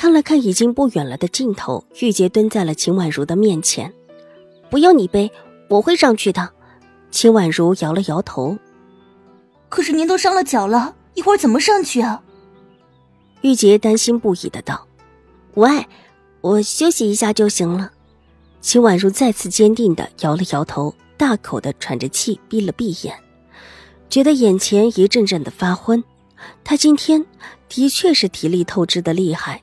看了看已经不远了的尽头，玉洁蹲在了秦婉如的面前。不用你背，我会上去的。秦婉如摇了摇头。可是您都伤了脚了，一会儿怎么上去啊？玉洁担心不已的道：“无碍，我休息一下就行了。”秦婉如再次坚定的摇了摇头，大口的喘着气，闭了闭眼，觉得眼前一阵阵的发昏。她今天的确是体力透支的厉害。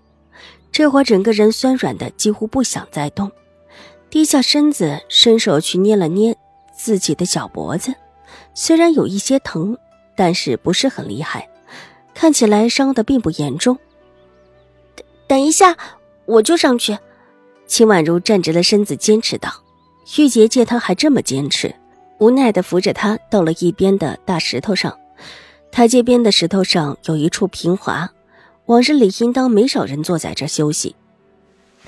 这会儿整个人酸软的几乎不想再动，低下身子，伸手去捏了捏自己的脚脖子，虽然有一些疼，但是不是很厉害，看起来伤的并不严重。等等一下，我就上去。秦婉如站直了身子，坚持道。玉洁见她还这么坚持，无奈的扶着她到了一边的大石头上，台阶边的石头上有一处平滑。往日里应当没少人坐在这休息，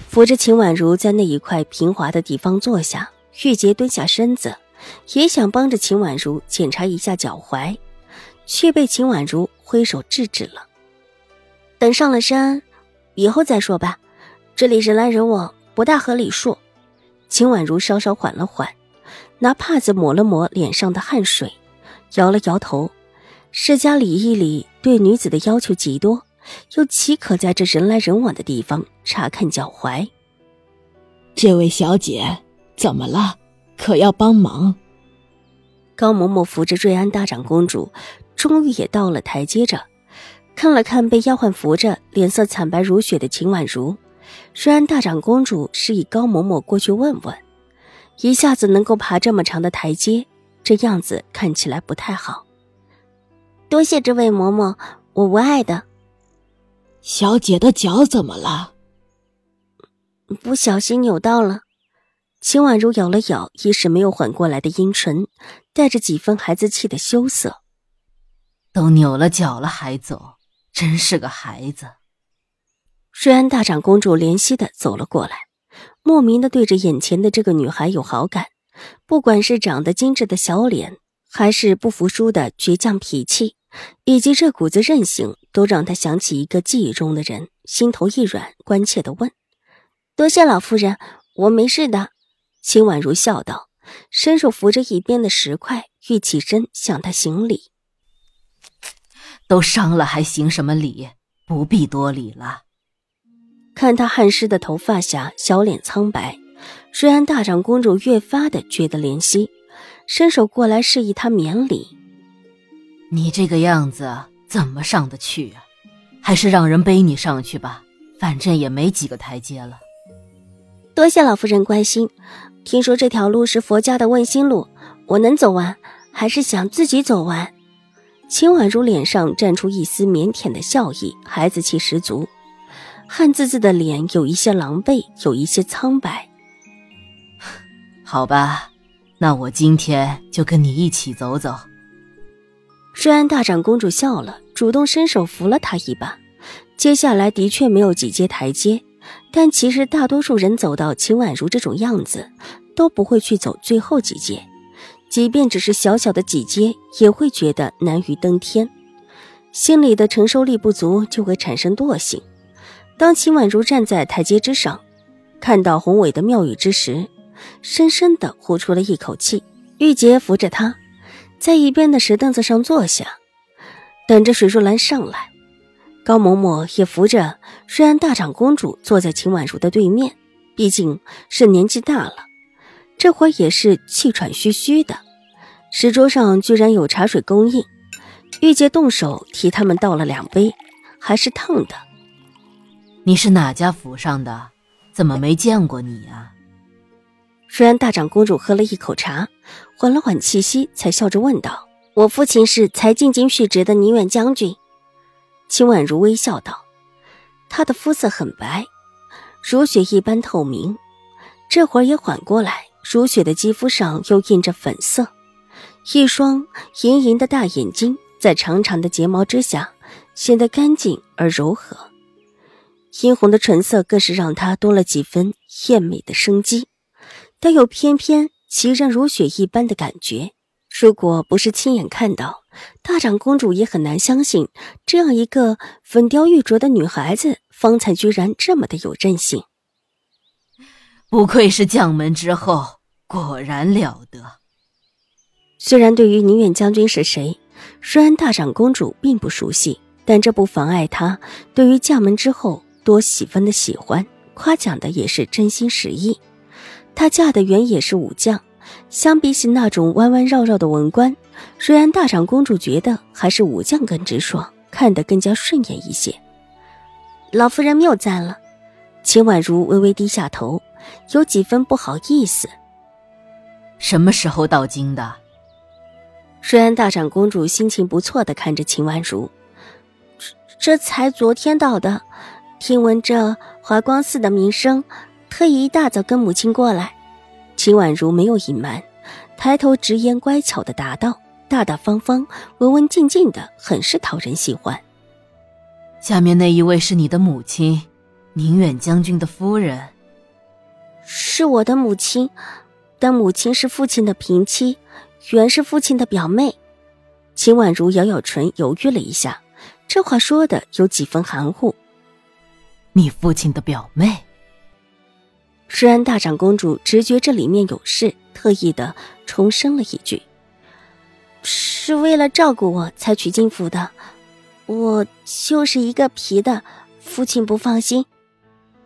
扶着秦婉如在那一块平滑的地方坐下。玉洁蹲下身子，也想帮着秦婉如检查一下脚踝，却被秦婉如挥手制止了。等上了山，以后再说吧。这里人来人往，不大合礼数。秦婉如稍稍缓了缓，拿帕子抹了抹脸上的汗水，摇了摇头。世家礼仪里对女子的要求极多。又岂可在这人来人往的地方查看脚踝？这位小姐怎么了？可要帮忙？高嬷嬷扶着瑞安大长公主，终于也到了台阶着，看了看被丫鬟扶着、脸色惨白如雪的秦婉如，瑞安大长公主示意高嬷嬷过去问问。一下子能够爬这么长的台阶，这样子看起来不太好。多谢这位嬷嬷，我无碍的。小姐的脚怎么了？不小心扭到了。秦婉如咬了咬一时没有缓过来的阴唇，带着几分孩子气的羞涩。都扭了脚了还走，真是个孩子。瑞安大长公主怜惜的走了过来，莫名的对着眼前的这个女孩有好感。不管是长得精致的小脸，还是不服输的倔强脾气。以及这股子韧性，都让他想起一个记忆中的人，心头一软，关切的问：“多谢老夫人，我没事的。”秦婉如笑道，伸手扶着一边的石块，欲起身向他行礼。都伤了还行什么礼？不必多礼了。看他汗湿的头发下，小脸苍白，瑞安大长公主越发的觉得怜惜，伸手过来示意他免礼。你这个样子怎么上得去啊？还是让人背你上去吧，反正也没几个台阶了。多谢老夫人关心。听说这条路是佛家的问心路，我能走完，还是想自己走完。秦婉如脸上绽出一丝腼腆的笑意，孩子气十足，汗滋滋的脸有一些狼狈，有一些苍白。好吧，那我今天就跟你一起走走。瑞安大长公主笑了，主动伸手扶了他一把。接下来的确没有几阶台阶，但其实大多数人走到秦婉如这种样子，都不会去走最后几阶，即便只是小小的几阶，也会觉得难于登天，心里的承受力不足，就会产生惰性。当秦婉如站在台阶之上，看到宏伟的庙宇之时，深深的呼出了一口气。玉洁扶着她。在一边的石凳子上坐下，等着水若兰上来。高嬷嬷也扶着虽然大长公主坐在秦婉如的对面，毕竟是年纪大了，这会儿也是气喘吁吁的。石桌上居然有茶水供应，玉洁动手替他们倒了两杯，还是烫的。你是哪家府上的？怎么没见过你呀？虽然大长公主喝了一口茶。缓了缓气息，才笑着问道：“我父亲是才进京续职的宁远将军。”秦婉如微笑道：“他的肤色很白，如雪一般透明。这会儿也缓过来，如雪的肌肤上又印着粉色，一双盈盈的大眼睛在长长的睫毛之下显得干净而柔和，殷红的唇色更是让她多了几分艳美的生机，但又偏偏奇人如雪一般的感觉。如果不是亲眼看到，大长公主也很难相信，这样一个粉雕玉琢的女孩子，方才居然这么的有韧性。不愧是将门之后，果然了得。虽然对于宁远将军是谁，虽然大长公主并不熟悉，但这不妨碍她对于将门之后多几分的喜欢，夸奖的也是真心实意。她嫁的原也是武将。相比起那种弯弯绕绕的文官，瑞安大长公主觉得还是武将更直爽，看得更加顺眼一些。老夫人谬赞了，秦婉如微微低下头，有几分不好意思。什么时候到京的？瑞安大长公主心情不错的看着秦婉如，这这才昨天到的，听闻这华光寺的名声，特意一大早跟母亲过来。秦婉如没有隐瞒，抬头直言乖巧的答道：“大大方方，文文静静的，很是讨人喜欢。”下面那一位是你的母亲，宁远将军的夫人。是我的母亲，但母亲是父亲的平妻，原是父亲的表妹。秦婉如咬咬唇，犹豫了一下，这话说的有几分含糊。你父亲的表妹。瑞安大长公主直觉这里面有事，特意的重申了一句：“是为了照顾我才娶进府的，我就是一个皮的，父亲不放心。”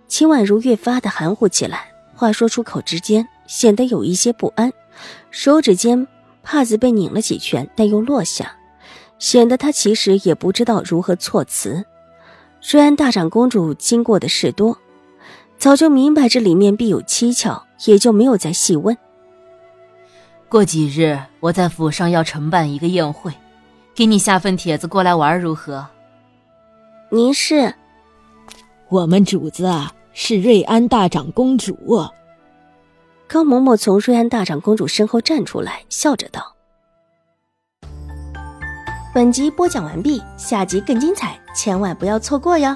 秦婉如越发的含糊起来，话说出口之间显得有一些不安，手指间帕子被拧了几圈，但又落下，显得她其实也不知道如何措辞。虽然大长公主经过的事多。早就明白这里面必有蹊跷，也就没有再细问。过几日我在府上要承办一个宴会，给你下份帖子过来玩如何？您是？我们主子啊是瑞安大长公主。高嬷嬷从瑞安大长公主身后站出来，笑着道：“本集播讲完毕，下集更精彩，千万不要错过哟！”